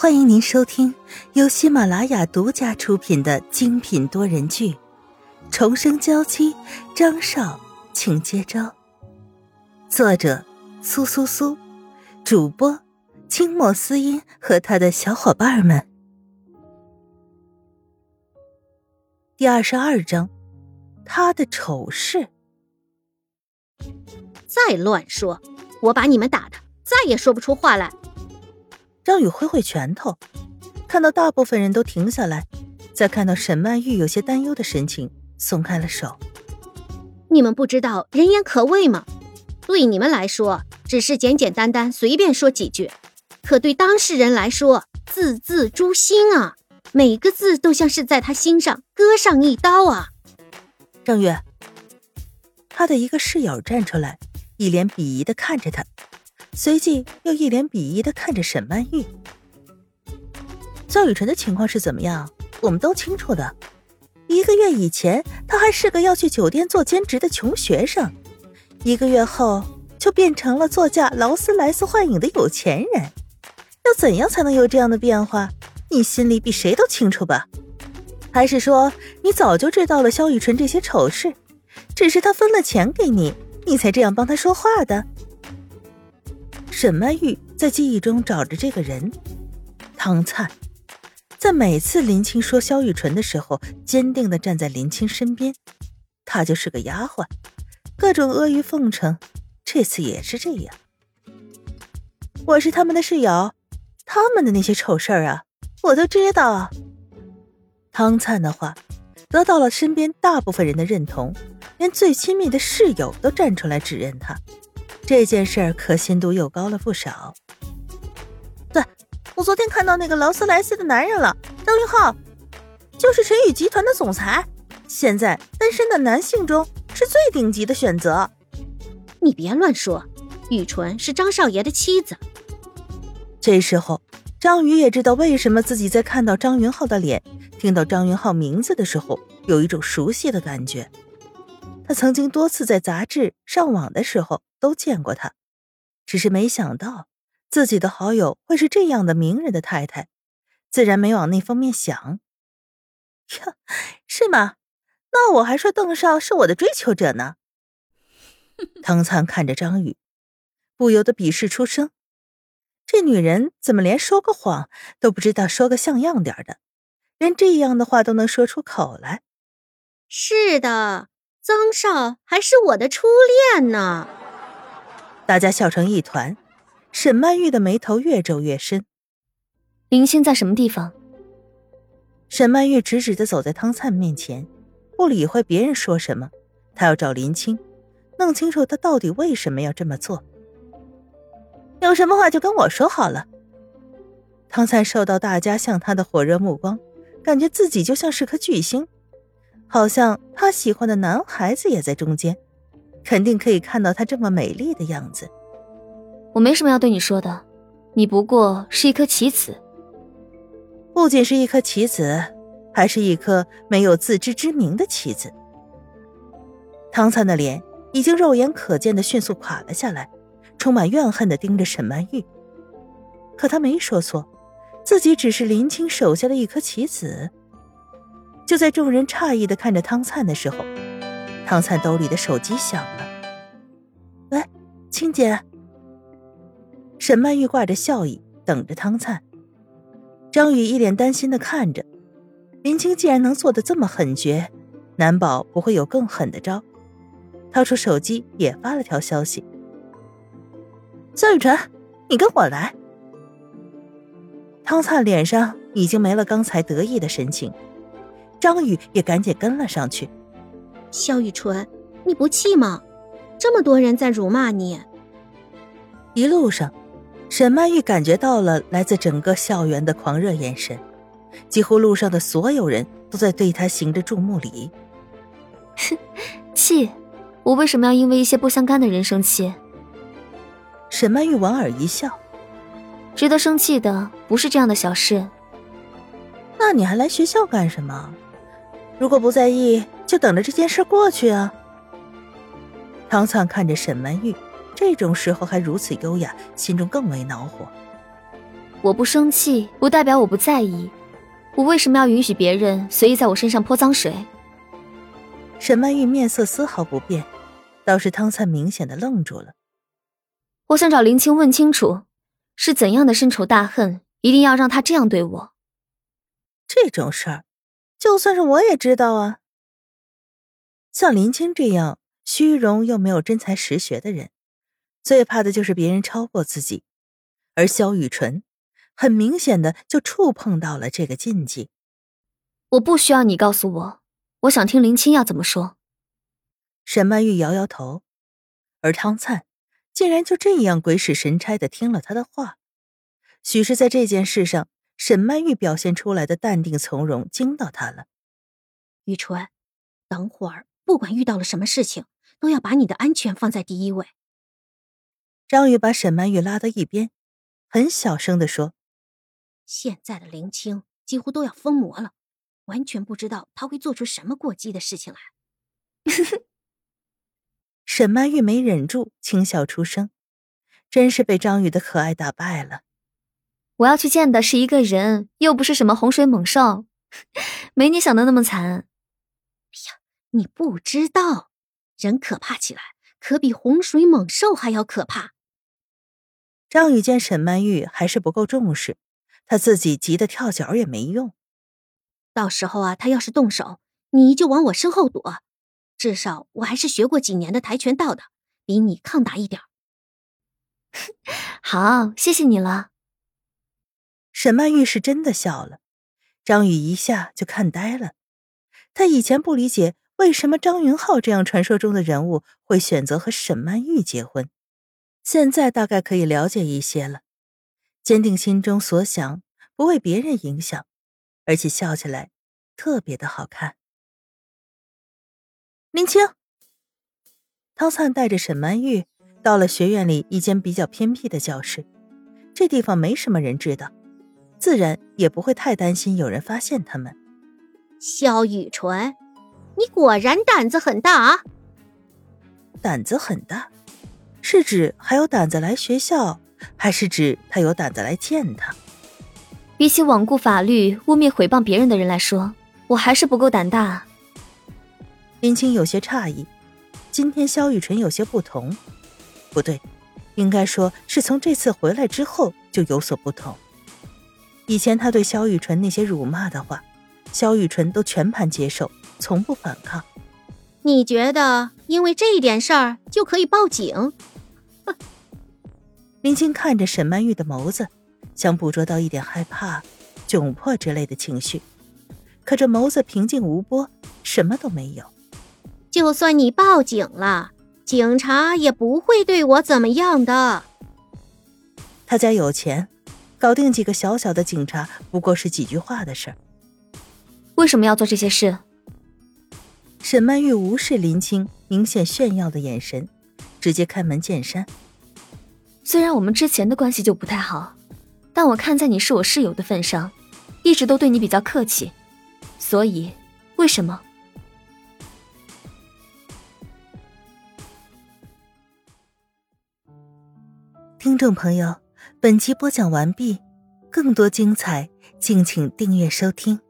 欢迎您收听由喜马拉雅独家出品的精品多人剧《重生娇妻》，张少，请接招。作者：苏苏苏，主播：清墨思音和他的小伙伴们。第二十二章，他的丑事。再乱说，我把你们打的再也说不出话来。张宇挥挥拳头，看到大部分人都停下来，再看到沈曼玉有些担忧的神情，松开了手。你们不知道人言可畏吗？对你们来说，只是简简单单随便说几句，可对当事人来说，字字诛心啊！每个字都像是在他心上割上一刀啊！郑月，他的一个室友站出来，一脸鄙夷的看着他。随即又一脸鄙夷的看着沈曼玉。赵雨辰的情况是怎么样？我们都清楚的。一个月以前，他还是个要去酒店做兼职的穷学生，一个月后就变成了座驾劳斯莱斯幻影的有钱人。要怎样才能有这样的变化？你心里比谁都清楚吧？还是说你早就知道了萧雨辰这些丑事，只是他分了钱给你，你才这样帮他说话的？沈曼玉在记忆中找着这个人，汤灿，在每次林青说萧玉纯的时候，坚定的站在林青身边。他就是个丫鬟，各种阿谀奉承，这次也是这样。我是他们的室友，他们的那些丑事儿啊，我都知道。汤灿的话得到了身边大部分人的认同，连最亲密的室友都站出来指认他。这件事儿可信度又高了不少。对，我昨天看到那个劳斯莱斯的男人了，张云浩，就是陈宇集团的总裁，现在单身的男性中是最顶级的选择。你别乱说，雨纯是张少爷的妻子。这时候，张宇也知道为什么自己在看到张云浩的脸、听到张云浩名字的时候，有一种熟悉的感觉。他曾经多次在杂志上网的时候都见过他，只是没想到自己的好友会是这样的名人的太太，自然没往那方面想。呀，是吗？那我还说邓少是我的追求者呢。汤灿看着张宇，不由得鄙视出声：这女人怎么连说个谎都不知道说个像样点的，连这样的话都能说出口来？是的。曾少还是我的初恋呢，大家笑成一团。沈曼玉的眉头越皱越深。林星在什么地方？沈曼玉直直的走在汤灿面前，不理会别人说什么。她要找林青，弄清楚他到底为什么要这么做。有什么话就跟我说好了。汤灿受到大家向他的火热目光，感觉自己就像是颗巨星。好像他喜欢的男孩子也在中间，肯定可以看到他这么美丽的样子。我没什么要对你说的，你不过是一颗棋子。不仅是一颗棋子，还是一颗没有自知之明的棋子。唐灿的脸已经肉眼可见的迅速垮了下来，充满怨恨的盯着沈曼玉。可他没说错，自己只是林青手下的一颗棋子。就在众人诧异的看着汤灿的时候，汤灿兜里的手机响了。喂，青姐。沈曼玉挂着笑意等着汤灿。张宇一脸担心的看着林青，既然能做的这么狠绝，难保不会有更狠的招。掏出手机也发了条消息：“萧雨辰，你跟我来。”汤灿脸上已经没了刚才得意的神情。张宇也赶紧跟了上去。萧雨纯，你不气吗？这么多人在辱骂你。一路上，沈曼玉感觉到了来自整个校园的狂热眼神，几乎路上的所有人都在对她行着注目礼。哼，气？我为什么要因为一些不相干的人生气？沈曼玉莞尔一笑，值得生气的不是这样的小事。那你还来学校干什么？如果不在意，就等着这件事过去啊。唐灿看着沈曼玉，这种时候还如此优雅，心中更为恼火。我不生气，不代表我不在意。我为什么要允许别人随意在我身上泼脏水？沈曼玉面色丝毫不变，倒是汤灿明显的愣住了。我想找林青问清楚，是怎样的深仇大恨，一定要让他这样对我？这种事儿，就算是我也知道啊。像林青这样虚荣又没有真才实学的人，最怕的就是别人超过自己，而萧雨纯。很明显的就触碰到了这个禁忌。我不需要你告诉我，我想听林青要怎么说。沈曼玉摇摇头，而汤灿竟然就这样鬼使神差的听了他的话。许是在这件事上，沈曼玉表现出来的淡定从容惊到他了。雨纯，等会儿不管遇到了什么事情，都要把你的安全放在第一位。张宇把沈曼玉拉到一边，很小声的说。现在的林青几乎都要疯魔了，完全不知道他会做出什么过激的事情来。沈曼玉没忍住轻笑出声，真是被张宇的可爱打败了。我要去见的是一个人，又不是什么洪水猛兽，没你想的那么惨。哎呀，你不知道，人可怕起来，可比洪水猛兽还要可怕。张宇见沈曼玉还是不够重视。他自己急得跳脚也没用，到时候啊，他要是动手，你就往我身后躲。至少我还是学过几年的跆拳道的，比你抗打一点。好，谢谢你了。沈曼玉是真的笑了，张宇一下就看呆了。他以前不理解为什么张云浩这样传说中的人物会选择和沈曼玉结婚，现在大概可以了解一些了。坚定心中所想，不为别人影响，而且笑起来特别的好看。林青，汤灿带着沈曼玉到了学院里一间比较偏僻的教室，这地方没什么人知道，自然也不会太担心有人发现他们。萧雨纯，你果然胆子很大啊！胆子很大，是指还有胆子来学校？还是指他有胆子来见他。比起罔顾法律、污蔑毁谤别人的人来说，我还是不够胆大。林青有些诧异，今天萧雨辰有些不同，不对，应该说是从这次回来之后就有所不同。以前他对萧雨辰那些辱骂的话，萧雨辰都全盘接受，从不反抗。你觉得因为这一点事儿就可以报警？林青看着沈曼玉的眸子，想捕捉到一点害怕、窘迫之类的情绪，可这眸子平静无波，什么都没有。就算你报警了，警察也不会对我怎么样的。他家有钱，搞定几个小小的警察不过是几句话的事儿。为什么要做这些事？沈曼玉无视林青明显炫耀的眼神，直接开门见山。虽然我们之前的关系就不太好，但我看在你是我室友的份上，一直都对你比较客气，所以，为什么？听众朋友，本集播讲完毕，更多精彩，敬请订阅收听。